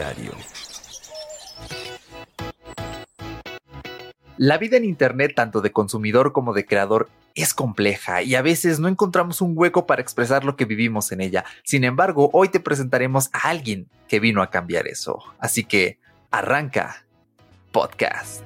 diario. La vida en Internet, tanto de consumidor como de creador, es compleja y a veces no encontramos un hueco para expresar lo que vivimos en ella. Sin embargo, hoy te presentaremos a alguien que vino a cambiar eso. Así que, arranca podcast.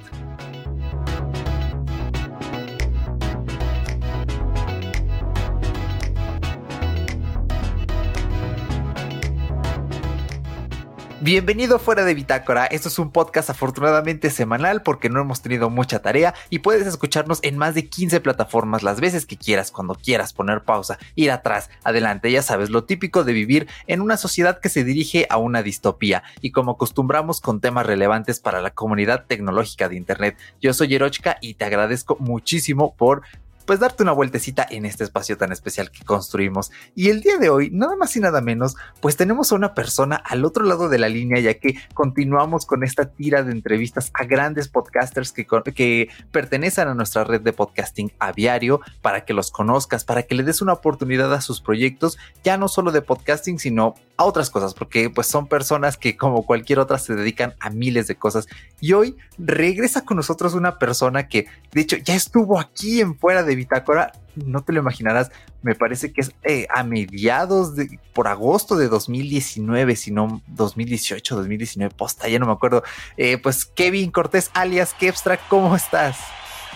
Bienvenido fuera de Bitácora. Esto es un podcast afortunadamente semanal porque no hemos tenido mucha tarea y puedes escucharnos en más de 15 plataformas las veces que quieras, cuando quieras poner pausa, ir atrás, adelante. Ya sabes, lo típico de vivir en una sociedad que se dirige a una distopía y como acostumbramos con temas relevantes para la comunidad tecnológica de Internet. Yo soy Yerochka y te agradezco muchísimo por pues darte una vueltecita en este espacio tan especial que construimos. Y el día de hoy, nada más y nada menos, pues tenemos a una persona al otro lado de la línea, ya que continuamos con esta tira de entrevistas a grandes podcasters que, que pertenecen a nuestra red de podcasting aviario, para que los conozcas, para que le des una oportunidad a sus proyectos, ya no solo de podcasting, sino a otras cosas, porque pues son personas que como cualquier otra se dedican a miles de cosas. Y hoy regresa con nosotros una persona que de hecho ya estuvo aquí en fuera de Bitácora, no te lo imaginarás, me parece que es eh, a mediados de, por agosto de 2019, si no 2018, 2019, posta, ya no me acuerdo. Eh, pues Kevin Cortés, alias Kevstra, ¿cómo estás?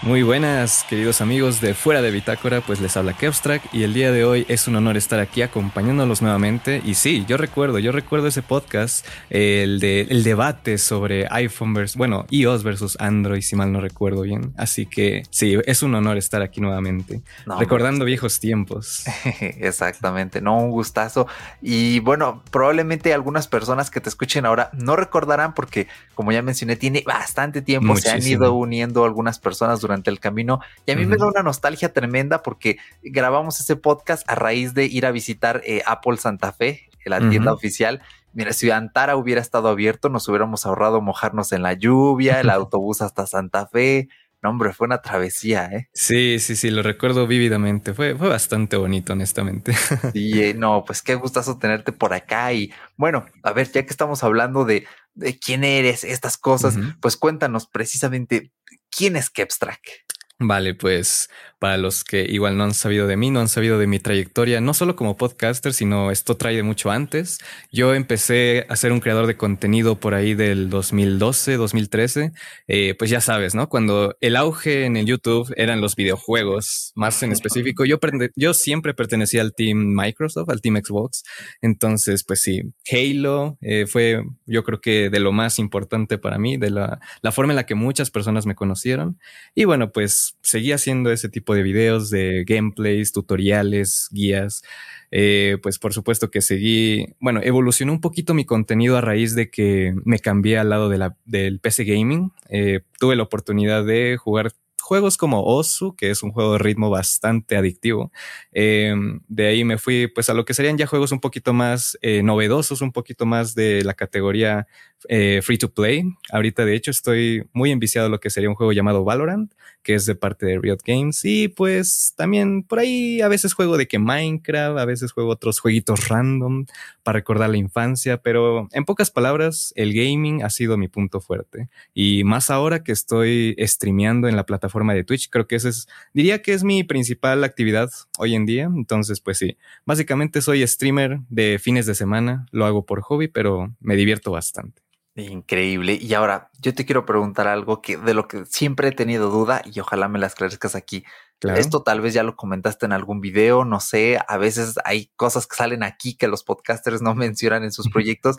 Muy buenas, queridos amigos de Fuera de Bitácora, pues les habla Kevstrack y el día de hoy es un honor estar aquí acompañándolos nuevamente. Y sí, yo recuerdo, yo recuerdo ese podcast, el de el debate sobre iPhone versus, bueno, iOS versus Android, si mal no recuerdo bien. Así que sí, es un honor estar aquí nuevamente, recordando viejos tiempos. Exactamente, no, un gustazo. Y bueno, probablemente algunas personas que te escuchen ahora no recordarán porque, como ya mencioné, tiene bastante tiempo, se han ido uniendo algunas personas durante el camino. Y a mí me da una nostalgia tremenda porque grabamos ese podcast a raíz de ir a visitar eh, Apple Santa Fe, la tienda oficial. Mira, si Antara hubiera estado abierto, nos hubiéramos ahorrado mojarnos en la lluvia, el autobús hasta Santa Fe. No, hombre, fue una travesía, ¿eh? Sí, sí, sí, lo recuerdo vívidamente. Fue, fue bastante bonito, honestamente. Sí, eh, no, pues qué gustazo tenerte por acá. Y bueno, a ver, ya que estamos hablando de, de quién eres, estas cosas, pues cuéntanos precisamente quién es Kepstrack. Vale, pues para los que igual no han sabido de mí, no han sabido de mi trayectoria, no solo como podcaster, sino esto trae de mucho antes. Yo empecé a ser un creador de contenido por ahí del 2012, 2013. Eh, pues ya sabes, ¿no? Cuando el auge en el YouTube eran los videojuegos, más en específico. Yo, yo siempre pertenecía al team Microsoft, al team Xbox. Entonces, pues sí, Halo eh, fue yo creo que de lo más importante para mí, de la, la forma en la que muchas personas me conocieron. Y bueno, pues seguí haciendo ese tipo de videos, de gameplays, tutoriales, guías. Eh, pues por supuesto que seguí, bueno, evolucionó un poquito mi contenido a raíz de que me cambié al lado de del PC Gaming. Eh, tuve la oportunidad de jugar juegos como Osu, que es un juego de ritmo bastante adictivo. Eh, de ahí me fui pues a lo que serían ya juegos un poquito más novedosos, un poquito más de la categoría eh, free to play. Ahorita de hecho estoy muy enviciado a lo que sería un juego llamado Valorant, que es de parte de Riot Games. Y pues también por ahí a veces juego de que Minecraft, a veces juego otros jueguitos random para recordar la infancia, pero en pocas palabras, el gaming ha sido mi punto fuerte. Y más ahora que estoy streameando en la plataforma de Twitch. Creo que esa es, diría que es mi principal actividad hoy en día. Entonces, pues sí, básicamente soy streamer de fines de semana, lo hago por hobby, pero me divierto bastante. Increíble. Y ahora yo te quiero preguntar algo que de lo que siempre he tenido duda y ojalá me las esclarezcas aquí. Esto tal vez ya lo comentaste en algún video, no sé, a veces hay cosas que salen aquí que los podcasters no mencionan en sus proyectos.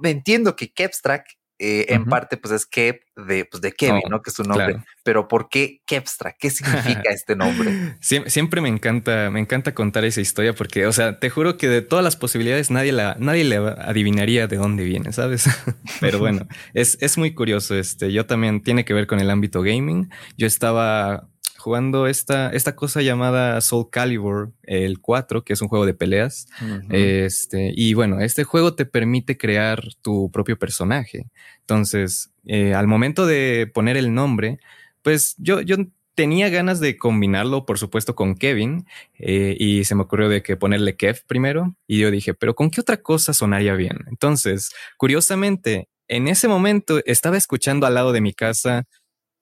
Me entiendo que Kepstrack eh, en parte pues es Kep de, pues, de Kevin, ¿no? Que es su nombre. Pero ¿por qué Kepstra? ¿Qué significa este nombre? siempre me encanta, me encanta contar esa historia porque, o sea, te juro que de todas las posibilidades nadie la, nadie le adivinaría de dónde viene, ¿sabes? Pero bueno, es, es muy curioso. Este, yo también tiene que ver con el ámbito gaming. Yo estaba jugando esta, esta cosa llamada Soul Calibur, el 4, que es un juego de peleas. Este, y bueno, este juego te permite crear tu propio personaje. Entonces, eh, al momento de poner el nombre, pues yo, yo tenía ganas de combinarlo, por supuesto, con Kevin eh, y se me ocurrió de que ponerle Kev primero y yo dije, pero ¿con qué otra cosa sonaría bien? Entonces, curiosamente, en ese momento estaba escuchando al lado de mi casa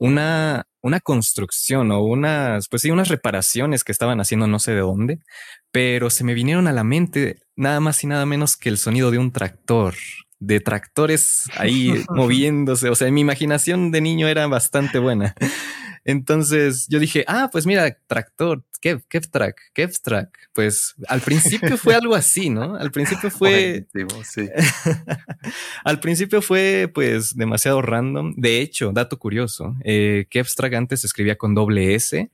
una, una construcción o unas, pues sí, unas reparaciones que estaban haciendo no sé de dónde, pero se me vinieron a la mente nada más y nada menos que el sonido de un tractor de tractores ahí moviéndose. O sea, mi imaginación de niño era bastante buena. Entonces yo dije, ah, pues mira, tractor, Kev, Kev Track, Kev Track. Pues al principio fue algo así, ¿no? Al principio fue. sí. al principio fue pues demasiado random. De hecho, dato curioso, eh, Kev Track antes escribía con doble S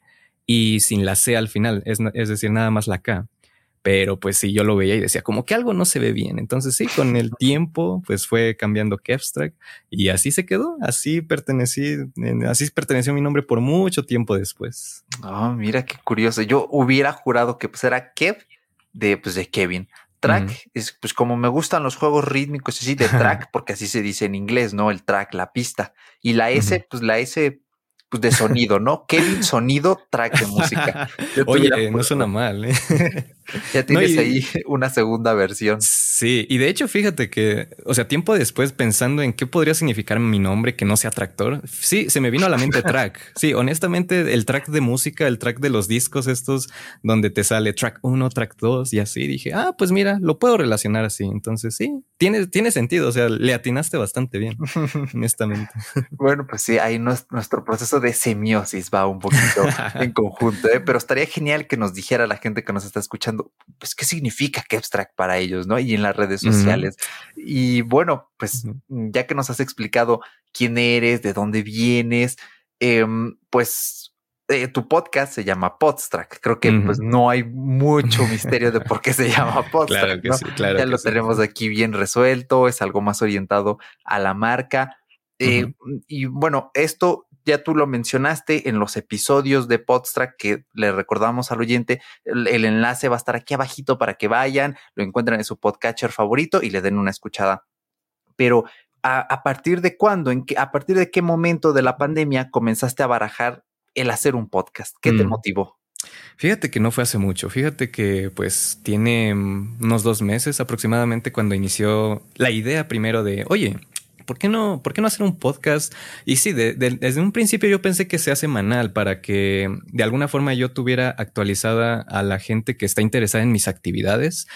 y sin la C al final, es, es decir, nada más la K. Pero pues sí, yo lo veía y decía, como que algo no se ve bien. Entonces sí, con el tiempo, pues fue cambiando Kevstrack y así se quedó. Así pertenecí, así perteneció mi nombre por mucho tiempo después. Oh, mira qué curioso. Yo hubiera jurado que pues era Kev de, pues de Kevin. Track es pues como me gustan los juegos rítmicos así de track, porque así se dice en inglés, ¿no? El track, la pista. Y la S, pues la S pues de sonido, ¿no? Kevin Sonido, track de música. Oye, no suena mal, ¿eh? Ya tienes ahí una segunda versión. Sí, y de hecho, fíjate que, o sea, tiempo después pensando en qué podría significar mi nombre que no sea tractor, sí, se me vino a la mente track. Sí, honestamente, el track de música, el track de los discos estos, donde te sale track 1, track 2 y así, dije, ah, pues mira, lo puedo relacionar así. Entonces, sí, tiene, tiene sentido, o sea, le atinaste bastante bien, honestamente. Bueno, pues sí, ahí nuestro proceso de semiosis va un poquito en conjunto, ¿eh? pero estaría genial que nos dijera la gente que nos está escuchando, pues qué significa Kevstrack para ellos, ¿no? Y en las redes sociales. Y bueno, pues ya que nos has explicado quién eres, de dónde vienes, em, pues eh, tu podcast se llama Podstrack. Creo que pues no hay mucho misterio de por qué se llama Podstrack. claro ya lo tenemos aquí bien resuelto, es algo más orientado a la marca. Eh, y bueno, esto ya tú lo mencionaste en los episodios de Podstrack que le recordamos al oyente, el, enlace va a estar aquí abajito para que vayan, lo encuentren en su podcatcher favorito y le den una escuchada. Pero a, partir de cuándo, en qué, a partir de qué momento de la pandemia comenzaste a barajar el hacer un podcast? ¿Qué te mm. motivó? Fíjate que no fue hace mucho. Fíjate que pues tiene unos dos meses aproximadamente cuando inició la idea primero de, oye, ¿por qué no, por qué no hacer un podcast? Y sí, desde un principio yo pensé que sea semanal para que de alguna forma yo tuviera actualizada a la gente que está interesada en mis actividades.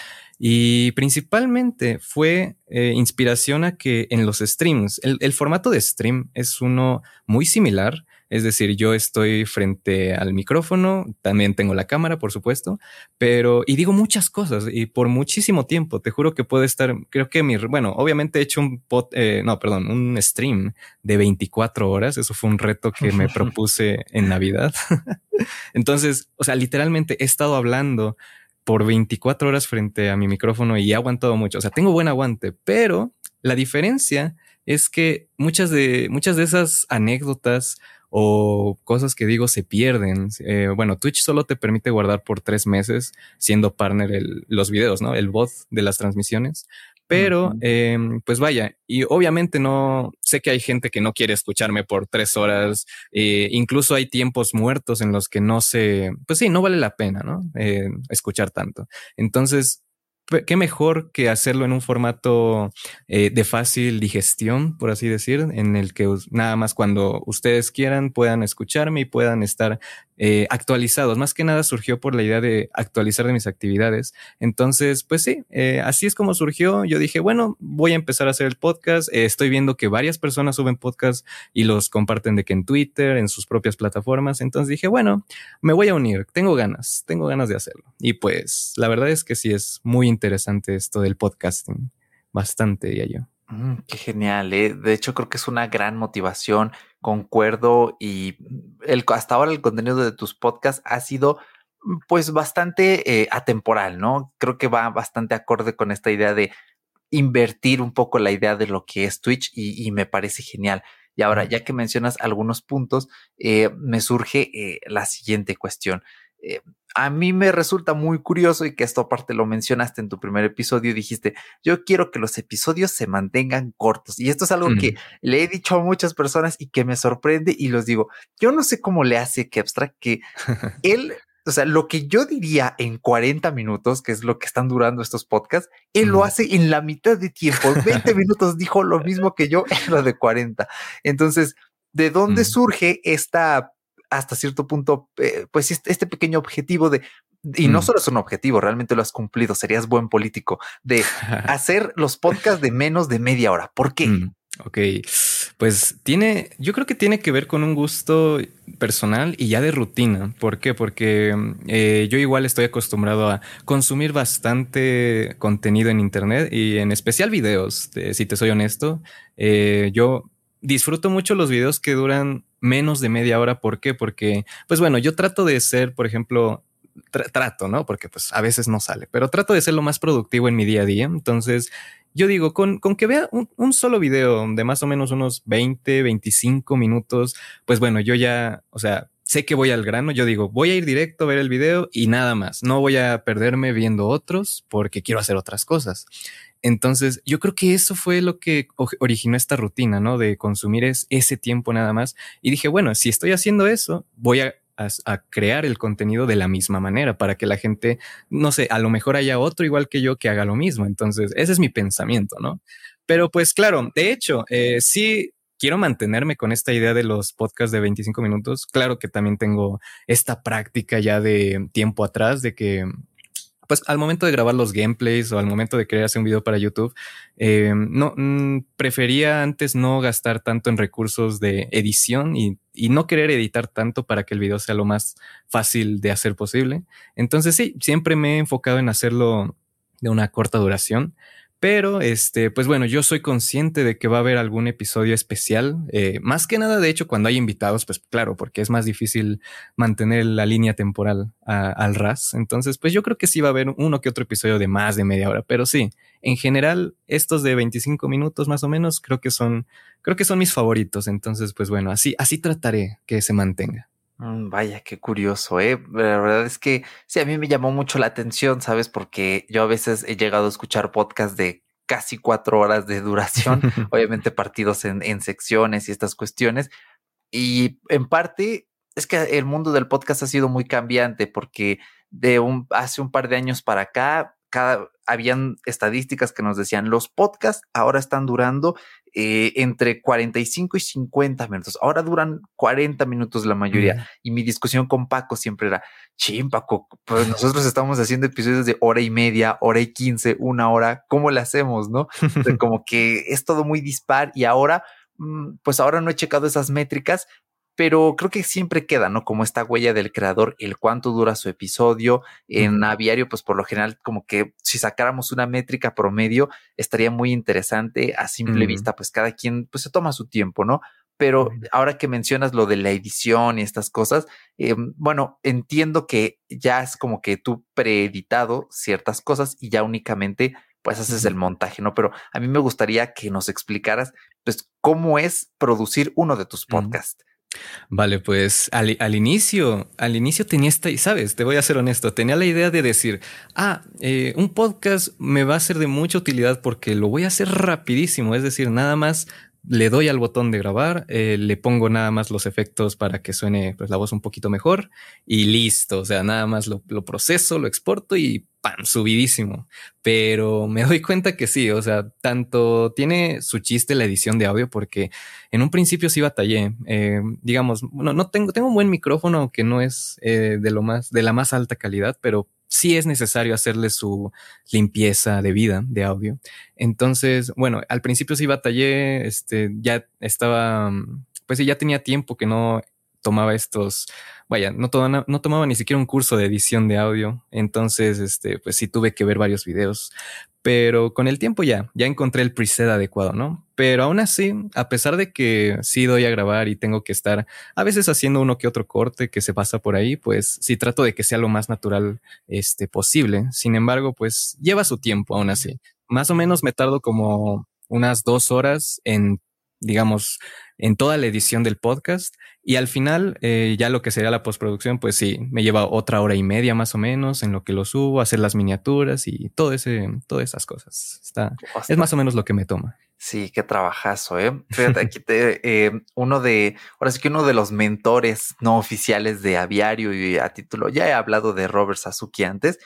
Y principalmente fue eh, inspiración a que en los streams, el, formato de stream es uno muy similar es decir, yo estoy frente al micrófono, también tengo la cámara, por supuesto, pero y digo muchas cosas y por muchísimo tiempo. Te juro que puede estar, creo que mi, bueno, obviamente he hecho un pot, eh, no, perdón, un stream de 24 horas. Eso fue un reto que me propuse en Navidad. Entonces, o sea, literalmente he estado hablando por 24 horas frente a mi micrófono y he aguantado mucho. O sea, tengo buen aguante, pero la diferencia es que muchas de, muchas de esas anécdotas o cosas que digo se pierden. Eh, bueno, Twitch solo te permite guardar por tres meses siendo partner el, los videos, ¿no? El bot de las transmisiones. Pero, em, pues vaya, y obviamente no sé que hay gente que no quiere escucharme por tres horas. Eh, incluso hay tiempos muertos en los que no se, pues sí, no vale la pena, ¿no? Eh, escuchar tanto. Entonces, qué mejor que hacerlo en un formato eh, de fácil digestión, por así decir, en el que nada más cuando ustedes quieran puedan escucharme y puedan estar eh, actualizados. Más que nada surgió por la idea de actualizar de mis actividades. Entonces, pues sí, eh, así es como surgió. Yo dije, bueno, voy a empezar a hacer el podcast. estoy viendo que varias personas suben podcast y los comparten de que en Twitter, en sus propias plataformas. Entonces dije, bueno, me voy a unir. Tengo ganas, tengo ganas de hacerlo. Y pues la verdad es que sí es muy interesante interesante esto del podcasting. Bastante, diría yo. Mm, qué genial, ¿eh? De hecho, creo que es una gran motivación, concuerdo, y el, hasta ahora el contenido de tus podcasts ha sido pues bastante eh, atemporal, ¿no? Creo que va bastante acorde con esta idea de invertir un poco la idea de lo que es Twitch y, me parece genial. Y ahora, ya que mencionas algunos puntos, eh, me surge la siguiente cuestión. Eh, a mí me resulta muy curioso y que esto aparte lo mencionaste en tu primer episodio, dijiste, yo quiero que los episodios se mantengan cortos. Y esto es algo que le he dicho a muchas personas y que me sorprende y los digo, yo no sé cómo le hace Kepstra que él o sea, lo que yo diría en 40 minutos, que es lo que están durando estos podcasts, él lo hace en la mitad de tiempo. 20 minutos dijo lo mismo que yo en lo de 40. Entonces, ¿de dónde surge esta, hasta cierto punto, eh, pues este, este pequeño objetivo de y no solo es un objetivo, realmente lo has cumplido, serías buen político, de hacer los podcasts de menos de media hora. ¿Por qué? Mm, ok, pues tiene, yo creo que tiene que ver con un gusto personal y ya de rutina. ¿Por qué? Porque eh, yo igual estoy acostumbrado a consumir bastante contenido en Internet y en especial videos, si te soy honesto. Eh, yo disfruto mucho los videos que duran menos de media hora. ¿Por qué? Porque, pues bueno, yo trato de ser, por ejemplo, trato, ¿no? Porque pues a veces no sale, pero trato de ser lo más productivo en mi día a día. Entonces, yo digo, con, con que vea un, solo video de más o menos unos 20, 25 minutos, pues bueno, yo ya, o sea, sé que voy al grano, yo digo, voy a ir directo a ver el video y nada más, no voy a perderme viendo otros porque quiero hacer otras cosas. Entonces, yo creo que eso fue lo que originó esta rutina, ¿no? De consumir ese tiempo nada más. Y dije, bueno, si estoy haciendo eso, voy a a, crear el contenido de la misma manera para que la gente, no sé, a lo mejor haya otro igual que yo que haga lo mismo. Entonces, ese es mi pensamiento, ¿no? Pero pues claro, de hecho, eh, sí quiero mantenerme con esta idea de los podcasts de 25 minutos. Claro que también tengo esta práctica ya de tiempo atrás de que pues al momento de grabar los gameplays o al momento de querer hacer un video para YouTube, eh, no mm, prefería antes no gastar tanto en recursos de edición y, no querer editar tanto para que el video sea lo más fácil de hacer posible. Entonces sí, siempre me he enfocado en hacerlo de una corta duración. Pero, este, pues bueno, yo soy consciente de que va a haber algún episodio especial. Eh, más que nada, de hecho, cuando hay invitados, pues claro, porque es más difícil mantener la línea temporal al ras. Entonces, pues yo creo que sí va a haber uno que otro episodio de más de media hora. Pero sí, en general, estos de 25 minutos más o menos, creo que son, creo que son mis favoritos. Entonces, pues bueno, así, así trataré que se mantenga. Mm, vaya, qué curioso, ¿eh? La verdad es que sí, a mí me llamó mucho la atención, ¿sabes? Porque yo a veces he llegado a escuchar podcasts de casi cuatro horas de duración, obviamente partidos en, en secciones y estas cuestiones. Y en parte es que el mundo del podcast ha sido muy cambiante porque de un, hace un par de años para acá, cada, habían estadísticas que nos decían los podcasts ahora están durando eh, entre 45 y 50 minutos. Ahora duran 40 minutos la mayoría. Y mi discusión con Paco siempre era, chim, Paco, pues nosotros estamos haciendo episodios de hora y media, hora y 15, una hora. ¿Cómo le hacemos? No? como que es todo muy dispar y ahora, mm, pues ahora no he checado esas métricas, pero creo que siempre queda, ¿no? Como esta huella del creador, el cuánto dura su episodio. En aviario, pues por lo general, como que si sacáramos una métrica promedio, estaría muy interesante. A simple vista, pues cada quien, pues se toma su tiempo, ¿no? Pero ahora que mencionas lo de la edición y estas cosas, eh, bueno, entiendo que ya es como que tú preeditado ciertas cosas y ya únicamente pues haces el montaje, ¿no? Pero a mí me gustaría que nos explicaras, pues, cómo es producir uno de tus podcasts. Vale, pues al, inicio, al inicio tenía esta, sabes, te voy a ser honesto, tenía la idea de decir, ah, eh, un podcast me va a ser de mucha utilidad porque lo voy a hacer rapidísimo, es decir, nada más le doy al botón de grabar, eh, le pongo nada más los efectos para que suene pues, la voz un poquito mejor y listo. O sea, nada más lo, proceso, lo exporto y ¡pam! subidísimo. Pero me doy cuenta que sí, o sea, tanto tiene su chiste la edición de audio porque en un principio sí batallé. Eh, digamos, bueno, no tengo, tengo un buen micrófono que no es eh, de lo más, de la más alta calidad, pero sí es necesario hacerle su limpieza de vida de audio. Entonces, bueno, al principio sí batallé, este, ya estaba, pues sí, ya tenía tiempo que no tomaba estos, vaya, no, tomaba, no tomaba ni siquiera un curso de edición de audio. Entonces, este, pues sí tuve que ver varios videos pero con el tiempo ya, ya encontré el preset adecuado, ¿no? Pero aún así, a pesar de que sí doy a grabar y tengo que estar a veces haciendo uno que otro corte que se pasa por ahí, pues sí trato de que sea lo más natural este, posible. Sin embargo, pues lleva su tiempo aún así. Más o menos me tardo como unas dos horas en digamos, en toda la edición del podcast. Y al final, eh, ya lo que sería la postproducción, pues sí, me lleva otra hora y media más o menos en lo que lo subo, hacer las miniaturas y todo ese, todas esas cosas. Está, es más o menos lo que me toma. Sí, qué trabajazo, ¿eh? Fíjate, aquí te, eh, uno de, ahora sí que uno de los mentores no oficiales de Aviario y a título, ya he hablado de Robert Sasuki antes,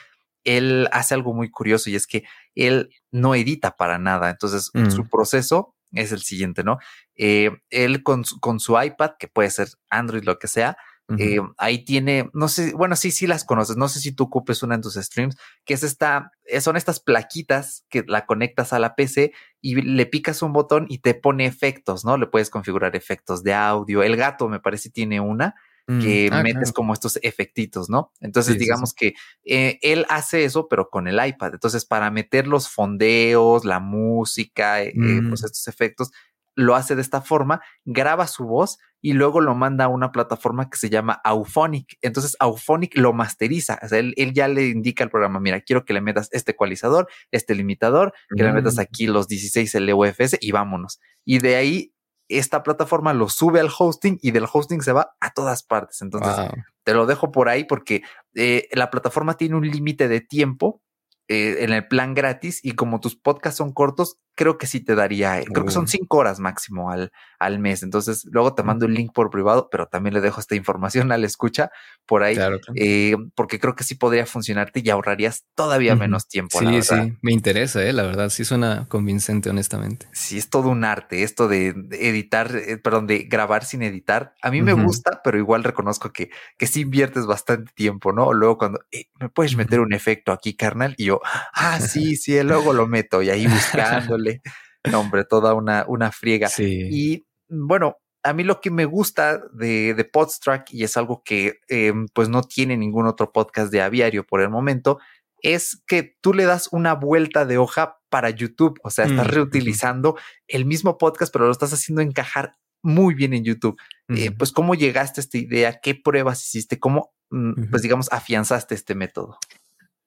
él hace algo muy curioso y es que él no edita para nada, entonces su mm. proceso es el siguiente, ¿no? Eh, él con su, con su iPad, que puede ser Android, lo que sea, eh, ahí tiene, no sé, bueno, sí, sí las conoces, no sé si tú ocupes una en tus streams, que es esta, eh, son estas plaquitas que la conectas a la PC y le picas un botón y te pone efectos, ¿no? Le puedes configurar efectos de audio. El gato me parece tiene una mm, que ah, metes como estos efectitos, ¿no? Entonces digamos que eh, él hace eso, pero con el iPad. Entonces para meter los fondeos, la música, pues mm. estos efectos, lo hace de esta forma, graba su voz y luego lo manda a una plataforma que se llama Auphonic. Entonces Auphonic lo masteriza. O sea, él, ya le indica al programa, mira, quiero que le metas este ecualizador, este limitador, que le metas mm. aquí los 16 LUFS y vámonos. Y de ahí esta plataforma lo sube al hosting y del hosting se va a todas partes. Entonces te lo dejo por ahí porque eh, la plataforma tiene un límite de tiempo eh, en el plan gratis y como tus podcasts son cortos, creo que sí te daría, eh, creo que son cinco horas máximo al, al mes. Entonces, luego te mando el link por privado, pero también le dejo esta información al escucha por ahí, eh, porque creo que sí podría funcionarte y ahorrarías todavía menos tiempo. Sí, sí, me interesa, la verdad, sí suena convincente, honestamente. Sí, es todo un arte, esto de, editar, perdón, de grabar sin editar. A mí me gusta, pero igual reconozco que, que sí inviertes bastante tiempo, ¿no? Luego cuando me puedes meter un efecto aquí, carnal, y yo, ah, sí, sí, luego lo meto y ahí buscándole. Hombre, toda una, una friega. Y bueno, a mí lo que me gusta de, de Podstrack, y es algo que em, pues no tiene ningún otro podcast de aviario por el momento, es que tú le das una vuelta de hoja para YouTube. O sea, estás mm, reutilizando el mismo podcast, pero lo estás haciendo encajar muy bien en YouTube. Eh, pues, ¿cómo llegaste a esta idea? ¿Qué pruebas hiciste? ¿Cómo, mm, pues, digamos, afianzaste este método?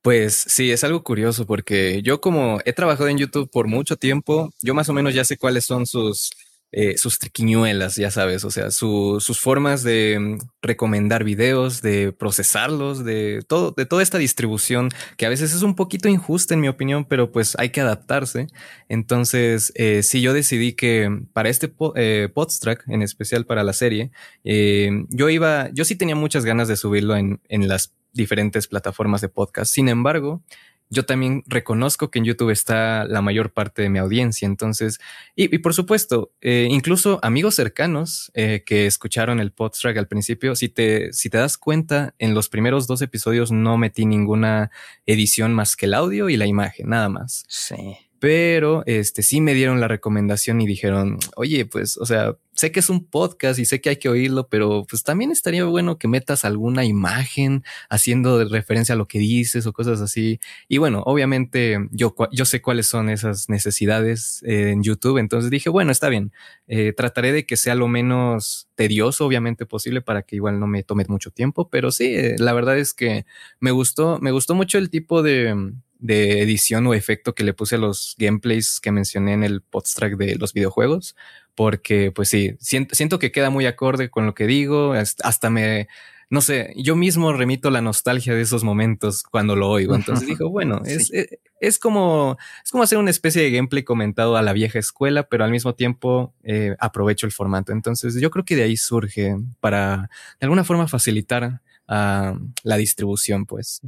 Pues sí, es algo curioso porque yo como he trabajado en YouTube por mucho tiempo, yo más o menos ya sé cuáles son sus, eh, sus triquiñuelas, ya sabes, o sea, sus formas de mm, recomendar videos, de procesarlos, de todo, de toda esta distribución que a veces es un poquito injusta en mi opinión, pero pues hay que adaptarse. Entonces, eh, sí, yo decidí que para este eh, podstrack, en especial para la serie, eh, yo iba, yo sí tenía muchas ganas de subirlo en, en las diferentes plataformas de podcast. Sin embargo, yo también reconozco que en YouTube está la mayor parte de mi audiencia. Entonces, y, por supuesto, eh, incluso amigos cercanos eh, que escucharon el podtrack al principio, si te, si te das cuenta, en los primeros dos episodios no metí ninguna edición más que el audio y la imagen, nada más. Sí pero este sí me dieron la recomendación y dijeron, oye, pues, o sea, sé que es un podcast y sé que hay que oírlo, pero pues también estaría bueno que metas alguna imagen haciendo referencia a lo que dices o cosas así. Y bueno, obviamente yo, yo sé cuáles son esas necesidades eh, en YouTube, entonces dije, bueno, está bien, eh, trataré de que sea lo menos tedioso, obviamente posible, para que igual no me tome mucho tiempo, pero sí, eh, la verdad es que me gustó, me gustó mucho el tipo de de edición o efecto que le puse a los gameplays que mencioné en el podstrack de los videojuegos, porque pues sí, siento, siento que queda muy acorde con lo que digo, hasta me, no sé, yo mismo remito la nostalgia de esos momentos cuando lo oigo. Entonces digo, bueno, es, es, como, es como hacer una especie de gameplay comentado a la vieja escuela, pero al mismo tiempo eh, aprovecho el formato. Entonces yo creo que de ahí surge para de alguna forma facilitar uh, la distribución, pues.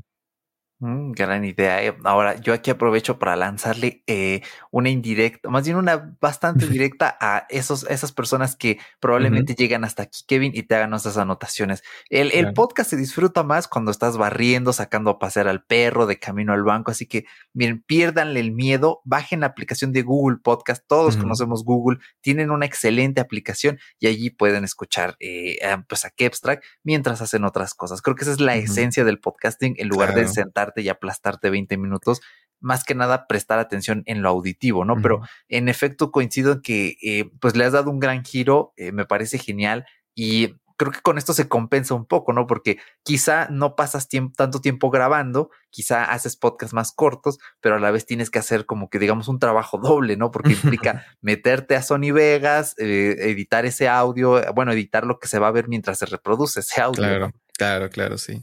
Mm, gran idea. Eh. Ahora, yo aquí aprovecho para lanzarle eh, una indirecta, más bien una bastante directa a esos, esas personas que probablemente llegan hasta aquí, Kevin, y te hagan nuestras anotaciones. El, el, podcast se disfruta más cuando estás barriendo, sacando a pasear al perro de camino al banco. Así que, miren, piérdanle el miedo, bajen la aplicación de Google Podcast. Todos conocemos Google, tienen una excelente aplicación y allí pueden escuchar eh, pues a Kepstrack mientras hacen otras cosas. Creo que esa es la esencia del podcasting en lugar de sentar y aplastarte 20 minutos, más que nada prestar atención en lo auditivo, ¿no? Pero en efecto coincido en que eh, pues le has dado un gran giro, eh, me parece genial y creo que con esto se compensa un poco, ¿no? Porque quizá no pasas tanto tiempo grabando, quizá haces podcasts más cortos, pero a la vez tienes que hacer como que digamos un trabajo doble, ¿no? Porque implica meterte a Sony Vegas, eh, editar ese audio, bueno, editar lo que se va a ver mientras se reproduce ese audio. Claro, claro, claro, sí.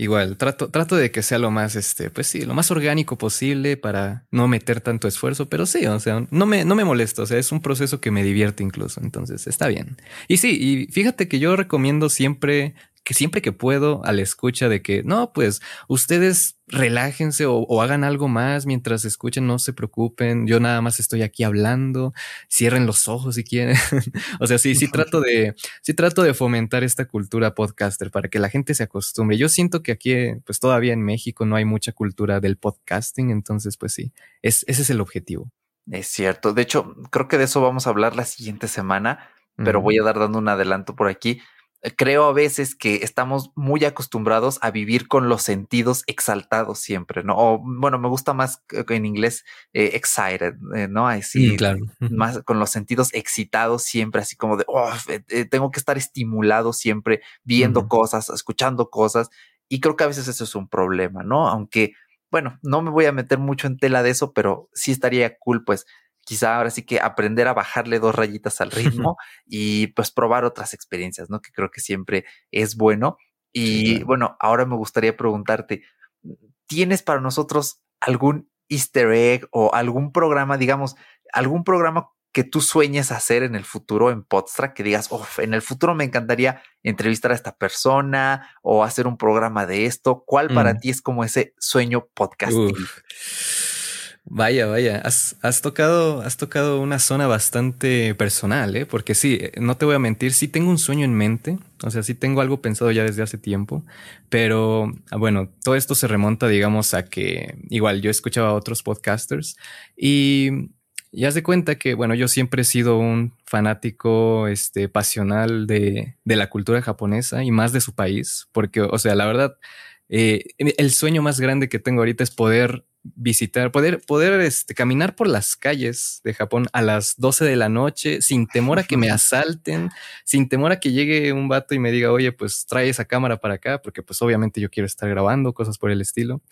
Igual, trato, trato de que sea lo más, este, pues sí, lo más orgánico posible para no meter tanto esfuerzo, pero sí, o sea, no me, no me molesta, o sea, es un proceso que me divierte incluso, entonces está bien. Y sí, y fíjate que yo recomiendo siempre que siempre que puedo a la escucha de que no, pues ustedes relájense o, hagan algo más mientras escuchen, no se preocupen. Yo nada más estoy aquí hablando, cierren los ojos si quieren. o sea, sí, sí trato de, sí trato de fomentar esta cultura podcaster para que la gente se acostumbre. Yo siento que aquí, pues todavía en México no hay mucha cultura del podcasting, entonces, pues sí, es, ese es el objetivo. Es cierto. De hecho, creo que de eso vamos a hablar la siguiente semana, pero voy a dar dando un adelanto por aquí eh, creo a veces que estamos muy acostumbrados a vivir con los sentidos exaltados siempre, ¿no? O bueno, me gusta más en inglés eh, excited, eh, ¿no? Así, claro. más con los sentidos excitados siempre, así como de, oh, tengo que estar estimulado siempre viendo cosas, escuchando cosas. Y creo que a veces eso es un problema, ¿no? Aunque, bueno, no me voy a meter mucho en tela de eso, pero sí estaría cool, pues, quizá ahora sí que aprender a bajarle dos rayitas al ritmo y pues probar otras experiencias, ¿no? Que creo que siempre es bueno. Y bueno, ahora me gustaría preguntarte, ¿tienes para nosotros algún easter egg o algún programa, digamos, algún programa que tú sueñes hacer en el futuro en Podstrack, que digas, oh, en el futuro me encantaría entrevistar a esta persona o hacer un programa de esto? ¿Cuál para mm. ti es como ese sueño podcasting? Vaya, vaya, has, tocado, has tocado una zona bastante personal, ¿eh? porque sí, no te voy a mentir, sí tengo un sueño en mente, o sea, sí tengo algo pensado ya desde hace tiempo, pero ah, bueno, todo esto se remonta, digamos, a que igual yo escuchaba a otros podcasters y ya de cuenta que, bueno, yo siempre he sido un fanático, este, pasional de, de la cultura japonesa y más de su país, porque, o sea, la verdad, eh, el sueño más grande que tengo ahorita es poder visitar, poder, poder este, caminar por las calles de Japón a las 12 de la noche sin temor a que me asalten, sin temor a que llegue un vato y me diga, oye, pues trae esa cámara para acá, porque pues obviamente yo quiero estar grabando cosas por el estilo.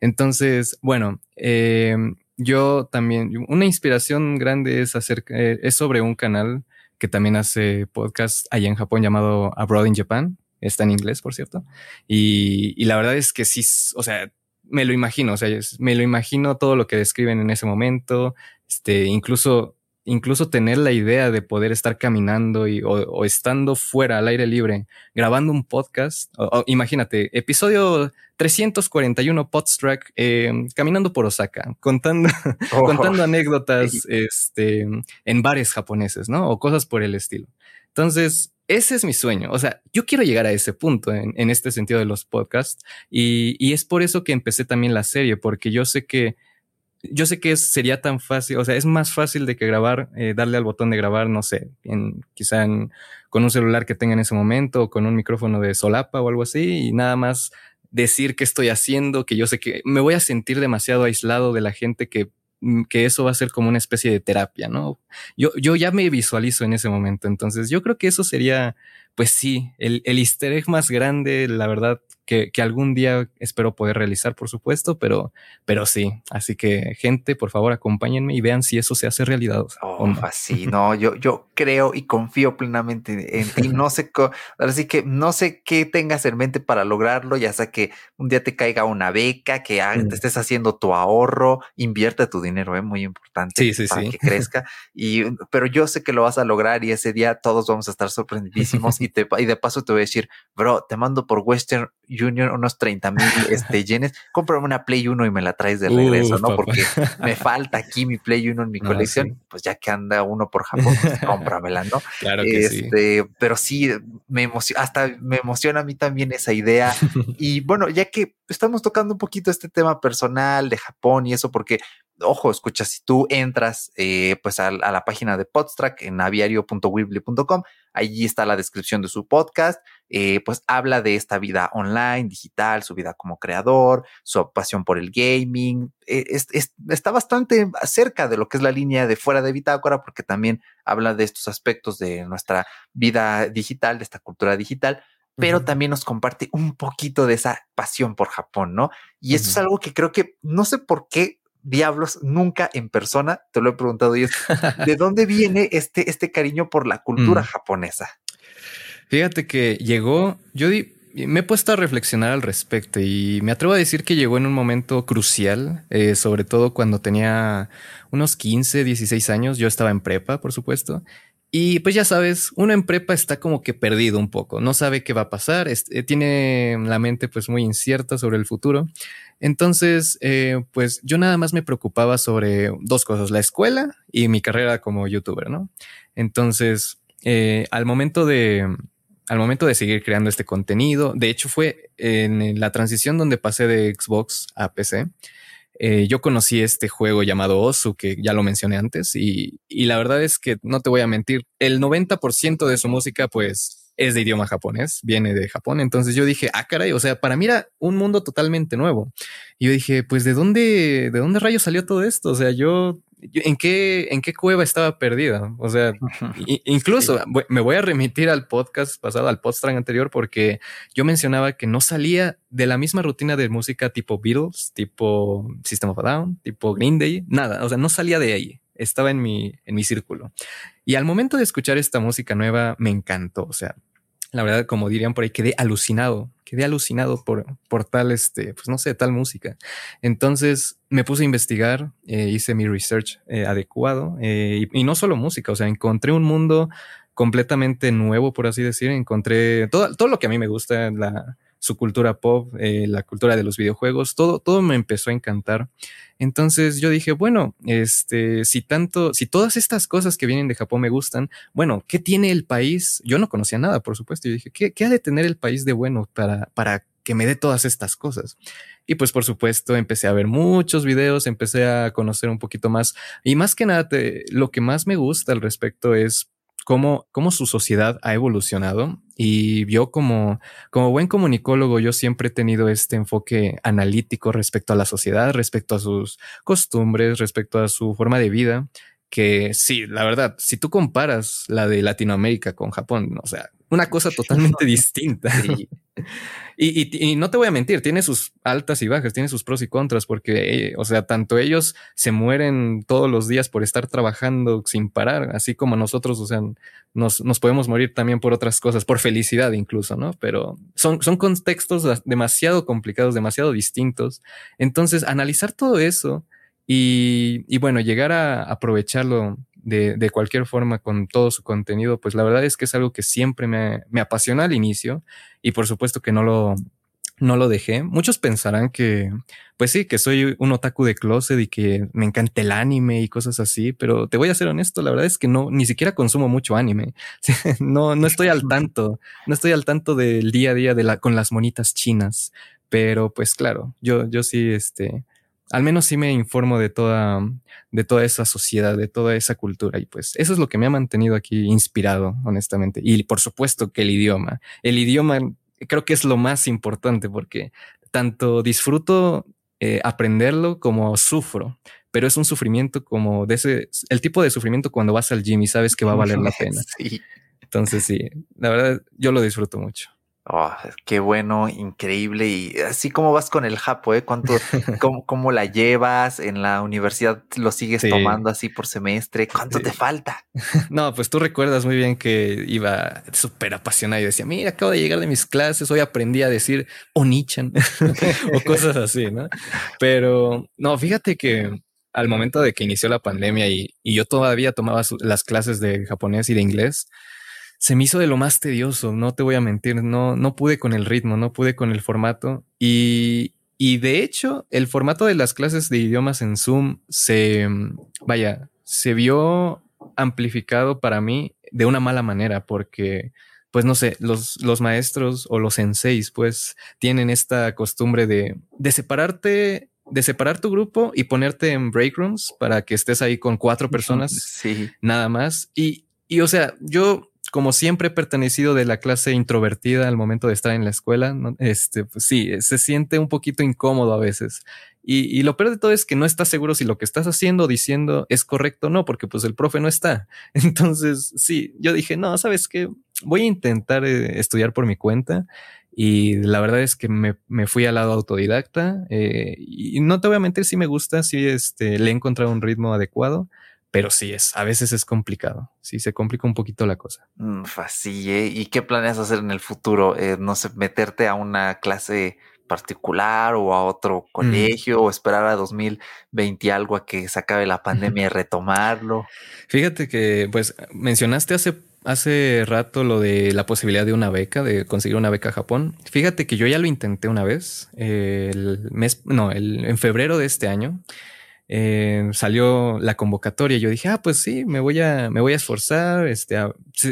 Entonces, bueno, eh, yo también, una inspiración grande es, hacer, eh, es sobre un canal que también hace podcast allá en Japón llamado Abroad in Japan. Está en inglés, por cierto. Y, y la verdad es que sí, o sea, me lo imagino, o sea, me lo imagino todo lo que describen en ese momento, este, incluso, incluso tener la idea de poder estar caminando y, o, estando fuera al aire libre, grabando un podcast, o, imagínate, episodio 341 Podstrack, eh, caminando por Osaka, contando, oh. contando anécdotas, este, en bares japoneses, ¿no? O cosas por el estilo. Entonces, ese es mi sueño. O sea, yo quiero llegar a ese punto en, este sentido de los podcasts y, es por eso que empecé también la serie, porque yo sé que yo sé que sería tan fácil, o sea, es más fácil de que grabar, eh, darle al botón de grabar, no sé, quizá con un celular que tenga en ese momento o con un micrófono de solapa o algo así y nada más decir qué estoy haciendo, que yo sé que me voy a sentir demasiado aislado de la gente que que eso va a ser como una especie de terapia, ¿no? Yo, yo ya me visualizo en ese momento, entonces yo creo que eso sería, pues sí, el, el easter egg más grande, la verdad, que, algún día espero poder realizar, por supuesto, pero, pero sí. Así que, gente, por favor, acompáñenme y vean si eso se hace realidad. Oh, así, no, yo, yo creo y confío plenamente en ti. No sé, así que no sé qué tengas en mente para lograrlo, ya sea que un día te caiga una beca, que te mm. estés haciendo tu ahorro, invierte tu dinero, es ¿eh? muy importante para que crezca. Y, pero yo sé que lo vas a lograr y ese día todos vamos a estar sorprendidísimos y, te, y de paso te voy a decir, bro, te mando por Western Junior unos 30 mil este, yenes, cómprame una Play 1 y me la traes de regreso, ¿no? Porque me falta aquí mi Play 1 en mi colección, pues ya que anda uno por Japón, pues cómpramela, ¿no? Claro que este, Pero sí, me emociona, hasta me emociona a mí también esa idea. y bueno, ya que estamos tocando un poquito este tema personal de Japón y eso, porque ojo, escucha, si tú entras eh, pues a, la página de Podstrack en aviario.weebly.com, allí está la descripción de su podcast. eh, pues habla de esta vida online, digital, su vida como creador, su pasión por el gaming. Eh, está bastante cerca de lo que es la línea de fuera de Bitácora, porque también habla de estos aspectos de nuestra vida digital, de esta cultura digital, pero también nos comparte un poquito de esa pasión por Japón, ¿no? Y eso es algo que creo que no sé por qué diablos nunca en persona, te lo he preguntado y es, ¿de dónde viene este, este cariño por la cultura mm. japonesa? Fíjate que llegó, yo me he puesto a reflexionar al respecto y me atrevo a decir que llegó en un momento crucial, eh, sobre todo cuando tenía unos 15, 16 años, yo estaba en prepa, por supuesto. Y pues ya sabes, uno en prepa está como que perdido un poco, no sabe qué va a pasar, eh, tiene la mente pues muy incierta sobre el futuro. Entonces, eh, pues yo nada más me preocupaba sobre dos cosas, la escuela y mi carrera como youtuber, ¿no? Entonces, al momento de, al momento de seguir creando este contenido, de hecho fue en la transición donde pasé de Xbox a PC, eh, yo conocí este juego llamado Osu, que ya lo mencioné antes, y, y la verdad es que no te voy a mentir, el 90% de su música pues es de idioma japonés, viene de Japón, entonces yo dije, ah, caray, o sea, para mí era un mundo totalmente nuevo. Y yo dije, pues, ¿de dónde, de dónde rayos salió todo esto? O sea, yo ¿en qué, en qué cueva estaba perdida? O sea, incluso me voy a remitir al podcast pasado, al podcast anterior, porque yo mencionaba que no salía de la misma rutina de música tipo Beatles, tipo System of a Down, tipo Green Day, nada, o sea, no salía de ahí, estaba en mi, en mi círculo. Y al momento de escuchar esta música nueva, me encantó, o sea, la verdad, como dirían por ahí, quedé alucinado, quedé alucinado por, por tal, este, pues no sé, tal música. Entonces me puse a investigar, eh, hice mi research eh, adecuado eh, y, no solo música, o sea, encontré un mundo completamente nuevo, por así decir. Encontré todo, todo lo que a mí me gusta, la, su cultura pop, eh, la cultura de los videojuegos, todo, todo me empezó a encantar. Entonces yo dije, bueno, este, si tanto, si todas estas cosas que vienen de Japón me gustan, bueno, ¿qué tiene el país? Yo no conocía nada, por supuesto. Y dije, ¿qué, qué ha de tener el país de bueno para, para que me dé todas estas cosas? Y pues por supuesto empecé a ver muchos videos, empecé a conocer un poquito más. Y más que nada, lo que más me gusta al respecto es cómo, cómo su sociedad ha evolucionado. Y yo como, como buen comunicólogo, yo siempre he tenido este enfoque analítico respecto a la sociedad, respecto a sus costumbres, respecto a su forma de vida, que sí, la verdad, si tú comparas la de Latinoamérica con Japón, o sea, una cosa totalmente distinta. Y, no te voy a mentir, tiene sus altas y bajas, tiene sus pros y contras, porque, eh, o sea, tanto ellos se mueren todos los días por estar trabajando sin parar, así como nosotros, o sea, nos, nos podemos morir también por otras cosas, por felicidad incluso, ¿no? Pero son, son contextos demasiado complicados, demasiado distintos. Entonces, analizar todo eso y, y bueno, llegar a aprovecharlo de, de, cualquier forma con todo su contenido, pues la verdad es que es algo que siempre me, me apasiona al inicio y por supuesto que no lo, no lo dejé. Muchos pensarán que, pues sí, que soy un otaku de closet y que me encanta el anime y cosas así, pero te voy a ser honesto, la verdad es que no, ni siquiera consumo mucho anime. no, no estoy al tanto, no estoy al tanto del día a día de la, con las monitas chinas, pero pues claro, yo, yo sí, este, al menos sí me informo de toda, de toda esa sociedad, de toda esa cultura. Y pues eso es lo que me ha mantenido aquí inspirado, honestamente. Y por supuesto que el idioma. El idioma creo que es lo más importante porque tanto disfruto eh, aprenderlo como sufro. Pero es un sufrimiento como de ese, el tipo de sufrimiento cuando vas al gym y sabes que va a valer la pena. Sí. Entonces sí, la verdad yo lo disfruto mucho. Oh, qué bueno, increíble. Y así como vas con el Japo, ¿eh? ¿Cuánto, cómo, la llevas? En la universidad lo sigues tomando así por semestre. ¿Cuánto te falta? No, pues tú recuerdas muy bien que iba súper apasionado y decía, mira, acabo de llegar de mis clases, hoy aprendí a decir Onichan o cosas así, ¿no? Pero no, fíjate que al momento de que inició la pandemia y, y yo todavía tomaba las clases de japonés y de inglés, se me hizo de lo más tedioso, no te voy a mentir, no, no pude con el ritmo, no pude con el formato y, y de hecho el formato de las clases de idiomas en Zoom se, vaya, se vio amplificado para mí de una mala manera porque pues no sé, los, los maestros o los senseis pues tienen esta costumbre de, de separarte de separar tu grupo y ponerte en break rooms para que estés ahí con cuatro personas sí. nada más. Y, y o sea, yo como siempre he pertenecido de la clase introvertida al momento de estar en la escuela, este, pues sí, se siente un poquito incómodo a veces. Y, y, lo peor de todo es que no estás seguro si lo que estás haciendo o diciendo es correcto o no, porque pues el profe no está. Entonces, sí, yo dije, no, sabes qué, voy a intentar eh, estudiar por mi cuenta. Y la verdad es que me, me fui al lado autodidacta. Eh, y no te voy a mentir, si me gusta, si este, le he encontrado un ritmo adecuado pero sí es, a veces es complicado. Sí, se complica un poquito la cosa. Mm, ¿eh? ¿y qué planeas hacer en el futuro? Eh, no sé, meterte a una clase particular o a otro mm. colegio o esperar a 2020 algo a que se acabe la pandemia y retomarlo. Fíjate que, pues, mencionaste hace hace rato lo de la posibilidad de una beca, de conseguir una beca a Japón. Fíjate que yo ya lo intenté una vez, el mes, no, el, en febrero de este año. Eh, salió la convocatoria. Yo dije, ah, pues sí, me voy a, me voy a esforzar. Este,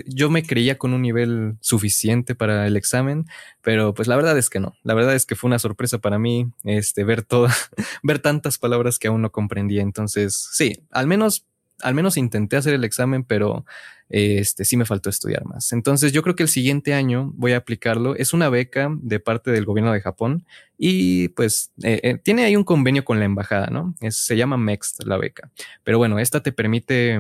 yo me creía con un nivel suficiente para el examen, pero pues la verdad es que no. La verdad es que fue una sorpresa para mí, este, ver toda, ver tantas palabras que aún no comprendía. Entonces, sí, al menos al menos intenté hacer el examen, pero este sí me faltó estudiar más. Entonces yo creo que el siguiente año voy a aplicarlo. Es una beca de parte del gobierno de Japón y pues eh, eh, tiene ahí un convenio con la embajada, ¿no? se llama MEXT la beca. Pero bueno, esta te permite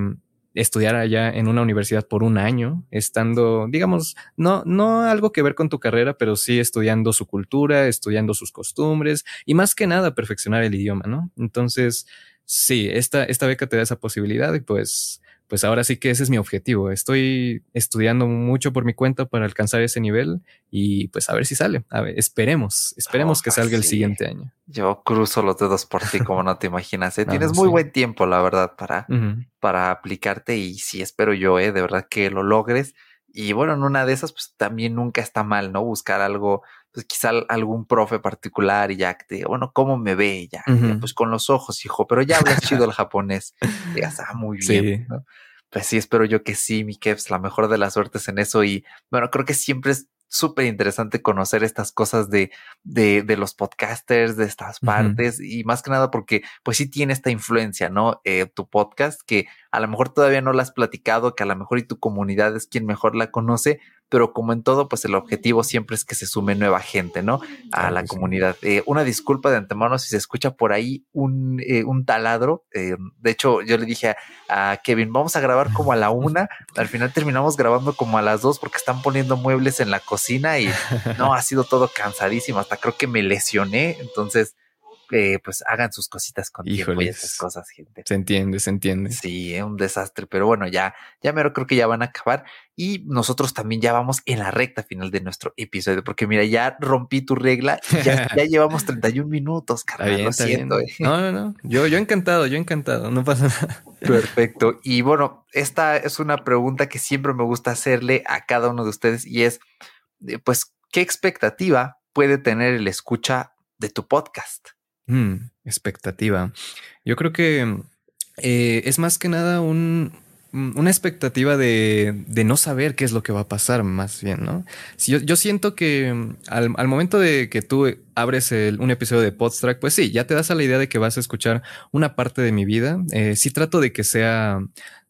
estudiar allá en una universidad por un año, estando, digamos, no, no algo que ver con tu carrera, pero sí estudiando su cultura, estudiando sus costumbres y más que nada perfeccionar el idioma, ¿no? Entonces, sí, esta, esta beca te da esa posibilidad y pues, pues ahora sí que ese es mi objetivo. Estoy estudiando mucho por mi cuenta para alcanzar ese nivel y pues a ver si sale. A ver, esperemos, esperemos que salga el siguiente año. Yo cruzo los dedos por ti, como no te imaginas. ¿eh? Tienes muy buen tiempo, la verdad, para, para aplicarte y sí, espero yo, ¿eh? de verdad que lo logres. Y bueno, en una de esas, pues también nunca está mal, ¿no? Buscar algo pues quizá algún profe particular y ya que te diga, bueno, ¿cómo me ve? Ya, pues con los ojos, hijo, pero ya hablas chido el japonés. Ya está muy bien. Pues sí, espero yo que sí, mi Kevs, la mejor de las suertes en eso. Y bueno, creo que siempre es súper interesante conocer estas cosas de, de, de, los podcasters, de estas partes, y más que nada porque pues sí tiene esta influencia, ¿no? Eh, tu podcast, que a lo mejor todavía no la has platicado, que a lo mejor y tu comunidad es quien mejor la conoce, pero como en todo, pues el objetivo siempre es que se sume nueva gente, ¿no? A la comunidad. Eh, una disculpa de antemano si se escucha por ahí un, eh, un taladro. Eh, de hecho, yo le dije a, a, Kevin, vamos a grabar como a la una. Al final terminamos grabando como a las dos porque están poniendo muebles en la cocina y no, ha sido todo cansadísimo. Hasta creo que me lesioné. Entonces, eh, pues hagan sus cositas con tiempo y esas cosas, gente. Se entiende, se entiende. Sí, es un desastre, pero bueno, ya, ya mero creo que ya van a acabar y nosotros también ya vamos en la recta final de nuestro episodio, porque mira, ya rompí tu regla, ya, ya llevamos 31 minutos, carnal, lo siento. Eh. No, no, no, yo, yo encantado, yo encantado, no pasa nada. Perfecto. Y bueno, esta es una pregunta que siempre me gusta hacerle a cada uno de ustedes y es, eh, pues, ¿qué expectativa puede tener el escucha de tu podcast? Mm, expectativa. Yo creo que eh, es más que nada un, una expectativa de, de, no saber qué es lo que va a pasar, más bien, ¿no? Si yo, siento que mm, al, al, momento de que tú abres el, un episodio de Podstrack, pues sí, ya te das a la idea de que vas a escuchar una parte de mi vida. Eh, sí trato de que sea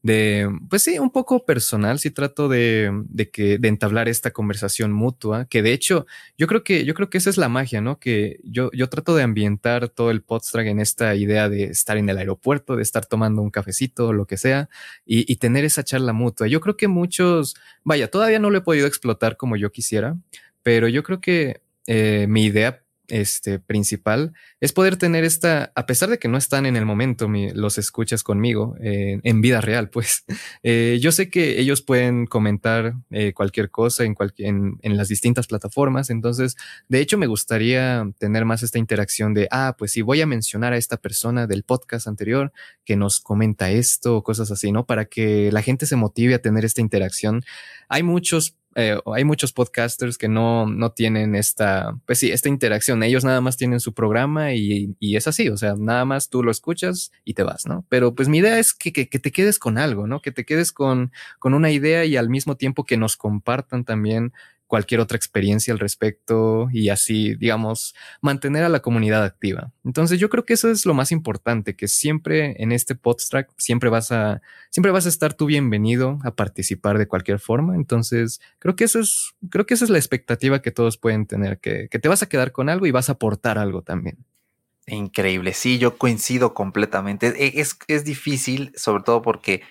de, pues sí, un poco personal, sí trato de, de que, de entablar esta conversación mutua, que de hecho, yo creo que, yo creo que esa es la magia, ¿no? Que yo, yo trato de ambientar todo el Podstrag en esta idea de estar en el aeropuerto, de estar tomando un cafecito, lo que sea, y, y tener esa charla mutua. Yo creo que muchos, vaya, todavía no lo he podido explotar como yo quisiera, pero yo creo que eh, mi idea este, principal es poder tener esta, a pesar de que no están en el momento, los escuchas conmigo eh, en vida real, pues eh, yo sé que ellos pueden comentar eh, cualquier cosa en, en, en, las distintas plataformas, entonces de hecho me gustaría tener más esta interacción de, ah, pues si voy a mencionar a esta persona del podcast anterior que nos comenta esto o cosas así, ¿no? Para que la gente se motive a tener esta interacción. Hay muchos eh, hay muchos podcasters que no, no tienen esta, pues sí, esta interacción. Ellos nada más tienen su programa y, y, es así, o sea, nada más tú lo escuchas y te vas, ¿no? Pero pues mi idea es que, que, que, te quedes con algo, ¿no? Que te quedes con, con una idea y al mismo tiempo que nos compartan también cualquier otra experiencia al respecto y así, digamos, mantener a la comunidad activa. Entonces yo creo que eso es lo más importante, que siempre en este podstrack siempre vas a, siempre vas a estar tú bienvenido a participar de cualquier forma. Entonces creo que eso es, creo que esa es la expectativa que todos pueden tener, que, que te vas a quedar con algo y vas a aportar algo también. Increíble, sí, yo coincido completamente. E, es, es difícil, sobre todo porque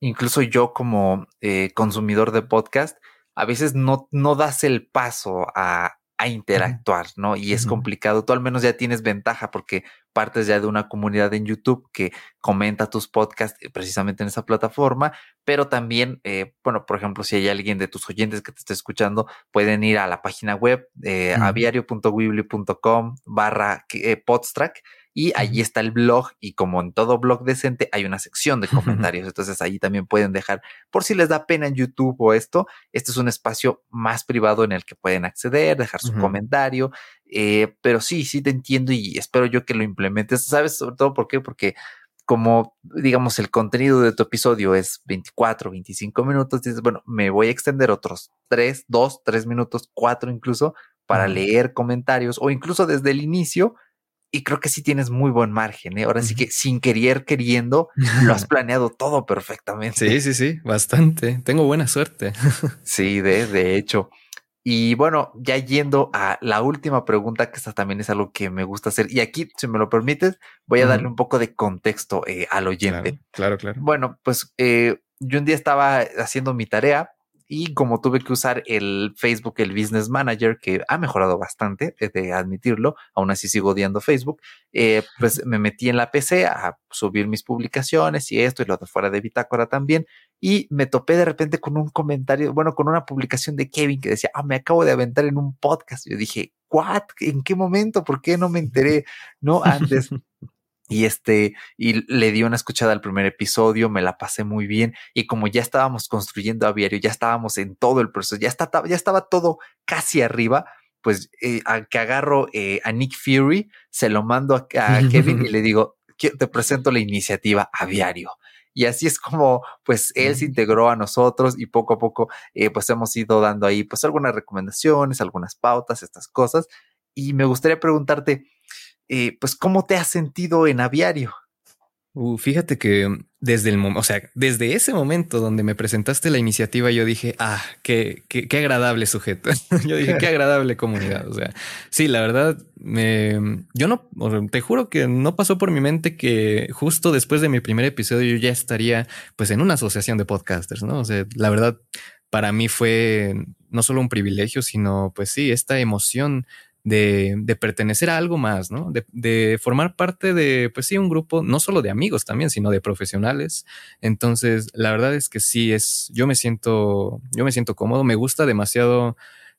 incluso yo como eh, consumidor de podcast, a veces no, no das el paso a, a interactuar, ¿no? Y es complicado. Tú al menos ya tienes ventaja porque partes ya de una comunidad en YouTube que comenta tus podcasts eh, precisamente en esa plataforma, pero también, eh, bueno, por ejemplo, si hay alguien de tus oyentes que te esté escuchando, pueden ir a la página web eh, aviario.wibly.com barra eh, podstrack y allí está el blog y como en todo blog decente hay una sección de comentarios. Entonces allí también pueden dejar, por si les da pena en YouTube o esto, este es un espacio más privado en el que pueden acceder, dejar su comentario. Eh, pero sí, sí te entiendo y espero yo que lo implementes. ¿Sabes? Sobre todo por qué? Porque como digamos el contenido de tu episodio es 24, 25 minutos, dices, bueno, me voy a extender otros 3, 2, 3 minutos, 4 incluso para leer comentarios o incluso desde el inicio y creo que sí tienes muy buen margen. ¿eh? Ahora sí que sin querer, queriendo, lo has planeado todo perfectamente. Sí, sí, sí, bastante. Tengo buena suerte. sí, de, de hecho. Y bueno, ya yendo a la última pregunta, que esta también es algo que me gusta hacer. Y aquí, si me lo permites, voy a darle un poco de contexto eh, al oyente. Claro, claro, Bueno, pues eh, yo un día estaba haciendo mi tarea y como tuve que usar el Facebook, el Business Manager, que ha mejorado bastante, de admitirlo, aún así sigo odiando Facebook, eh, pues me metí en la PC a subir mis publicaciones y esto y lo de fuera de Bitácora también. Y me topé de repente con un comentario, bueno, con una publicación de Kevin que decía, ah, me acabo de aventar en un podcast. Yo dije, ¿what? ¿En qué momento? ¿Por qué no me enteré? No antes. Y este, y le di una escuchada al primer episodio, me la pasé muy bien. Y como ya estábamos construyendo aviario, ya estábamos en todo el proceso, ya, está, ya estaba todo casi arriba, pues eh, que agarro eh, a Nick Fury, se lo mando a, Kevin y le digo, te presento la iniciativa aviario. Y así es como, pues, él se integró a nosotros y poco a poco, eh, pues, hemos ido dando ahí, pues, algunas recomendaciones, algunas pautas, estas cosas. Y me gustaría preguntarte, eh, pues, ¿cómo te has sentido en aviario? Uh, fíjate que desde el momento, o sea, desde ese momento donde me presentaste la iniciativa, yo dije, ah, qué, qué, qué agradable sujeto. yo dije, qué agradable comunidad. O sea, sí, la verdad, me, yo no, te juro que no pasó por mi mente que justo después de mi primer episodio yo ya estaría pues en una asociación de podcasters, ¿no? O sea, la verdad, para mí fue no solo un privilegio, sino pues sí, esta emoción de, de, pertenecer a algo más, ¿no? De, de, formar parte de, pues sí, un grupo, no solo de amigos también, sino de profesionales. Entonces, la verdad es que sí, es, yo me siento, yo me siento cómodo, me gusta demasiado,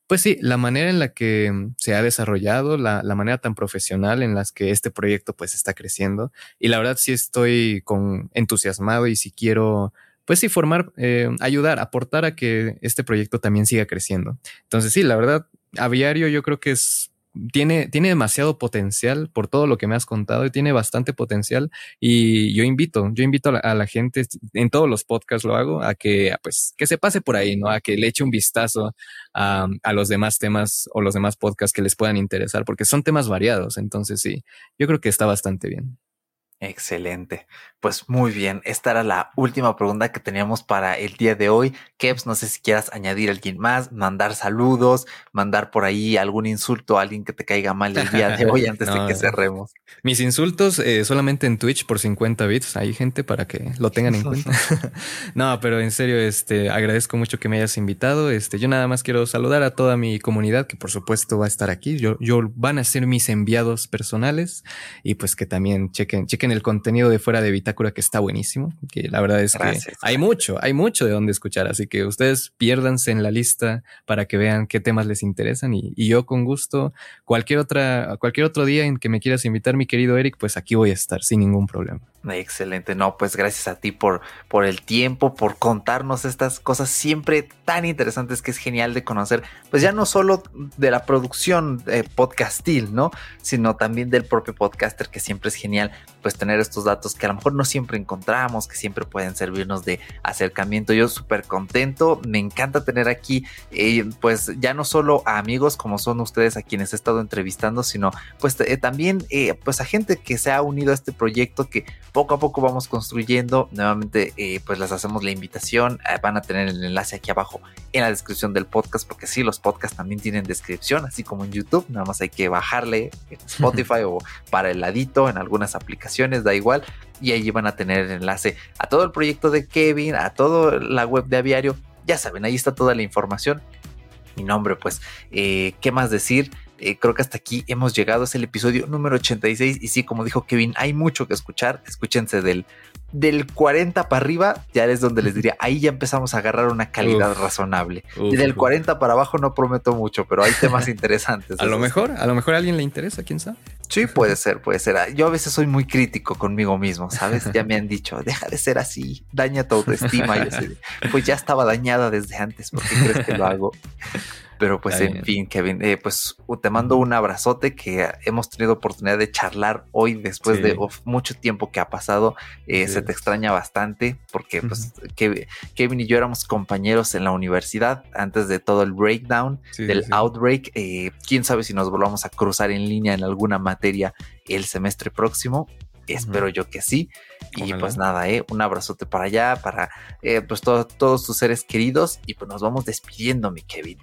pues sí, la manera en la que se ha desarrollado, la, la manera tan profesional en las que este proyecto pues está creciendo. Y la verdad sí estoy con entusiasmado y si quiero pues sí, formar, eh, ayudar, aportar a que este proyecto también siga creciendo. Entonces, sí, la verdad, Aviario yo creo que es tiene, tiene demasiado potencial por todo lo que me has contado y tiene bastante potencial. Y yo invito, yo invito a la, gente, en todos los podcasts lo hago, a que, pues, que se pase por ahí, ¿no? A que le eche un vistazo a, a los demás temas o los demás podcasts que les puedan interesar, porque son temas variados. Entonces, sí, yo creo que está bastante bien. Excelente. Pues muy bien. Esta era la última pregunta que teníamos para el día de hoy. Keps, no sé si quieras añadir a alguien más, mandar saludos, mandar por ahí algún insulto a alguien que te caiga mal el día de hoy antes de que cerremos. Mis insultos eh, solamente en Twitch por 50 bits. Hay gente para que lo tengan en cuenta. no, pero en serio, este, agradezco mucho que me hayas invitado. Este, yo nada más quiero saludar a toda mi comunidad que por supuesto va a estar aquí. Yo, yo van a ser mis enviados personales y pues que también chequen, chequen el contenido de fuera de Bitácora que está buenísimo, que la verdad es que hay mucho, hay mucho de dónde escuchar, así que ustedes piérdanse en la lista para que vean qué temas les interesan y, y yo con gusto, cualquier otra, cualquier otro día en que me quieras invitar, mi querido Eric, pues aquí voy a estar sin ningún problema. Excelente, no, pues gracias a ti por, por el tiempo, por contarnos estas cosas siempre tan interesantes que es genial de conocer, pues ya no solo de la producción eh, podcastil, ¿no? Sino también del propio podcaster, que siempre es genial, pues tener estos datos que a lo mejor no siempre encontramos, que siempre pueden servirnos de acercamiento. Yo súper contento, me encanta tener aquí, eh, pues ya no solo a amigos como son ustedes a quienes he estado entrevistando, sino pues eh, también pues a gente que se ha unido a este proyecto que poco a poco vamos construyendo. Nuevamente, eh, pues les hacemos la invitación. Eh, van a tener el enlace aquí abajo en la descripción del podcast, porque sí, los podcasts también tienen descripción, así como en YouTube. Nada más hay que bajarle en Spotify o para el ladito en algunas aplicaciones, da igual. Y allí van a tener el enlace a todo el proyecto de Kevin, a toda la web de Aviario. Ya saben, ahí está toda la información. Mi nombre, pues, eh, ¿qué más decir? Eh, creo que hasta aquí hemos llegado. Es el episodio número 86. Y sí, como dijo Kevin, hay mucho que escuchar. Escúchense del, del 40 para arriba, ya es donde les diría, ahí ya empezamos a agarrar una calidad razonable. y del 40 para abajo no prometo mucho, pero hay temas interesantes. a lo mejor, a lo mejor a alguien le interesa, quién sabe. Sí, puede ser, puede ser. Yo a veces soy muy crítico conmigo mismo, ¿sabes? Ya me han dicho, deja de ser así, daña tu autoestima. Y pues ya estaba dañada desde antes, ¿por qué crees que lo hago? Pero pues en fin, Kevin, eh, pues te mando un abrazote que hemos tenido oportunidad de charlar hoy después de mucho tiempo que ha pasado. Eh, se te extraña bastante porque pues Kevin y yo éramos compañeros en la universidad antes de todo el breakdown del outbreak. Eh, quién sabe si nos volvamos a cruzar en línea en alguna materia el semestre próximo. Espero yo que sí. Y pues nada, ¿eh? un abrazote para allá, para eh, pues todos tus seres queridos. Y pues nos vamos despidiendo, mi Kevin.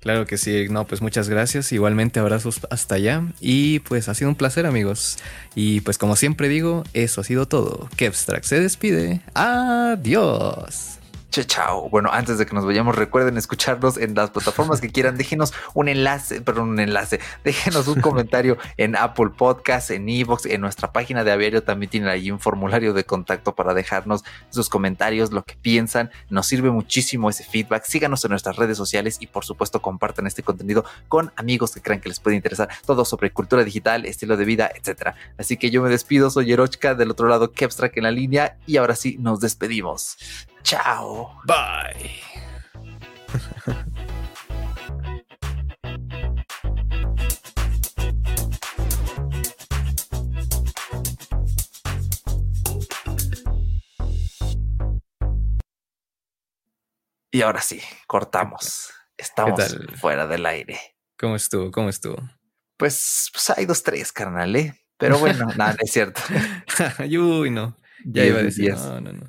Claro que sí, no, pues muchas gracias. Igualmente abrazos hasta allá. Y pues ha sido un placer, amigos. Y pues como siempre digo, eso ha sido todo. Kevstrack se despide. Adiós. Chao, Bueno, antes de que nos vayamos, recuerden escucharnos en las plataformas que quieran. Déjenos un enlace, perdón, un enlace. Déjenos un comentario en Apple Podcast, en Evox, en nuestra página de Aviario. También tienen ahí un formulario de contacto para dejarnos sus comentarios, lo que piensan. Nos sirve muchísimo ese feedback. Síganos en nuestras redes sociales y, por supuesto, compartan este contenido con amigos que crean que les puede interesar todo sobre cultura digital, estilo de vida, etcétera. Así que yo me despido. Soy Erochka, del otro lado, Kepstrack en la línea. Y ahora sí, nos despedimos. Chao. Bye. Y ahora sí, cortamos. Estamos fuera del aire. ¿Cómo estuvo? ¿Cómo estuvo? Pues, pues hay dos, tres, carnal, ¿eh? Pero bueno, nada, es cierto. Uy, no. Ya iba a decir. No, no, no.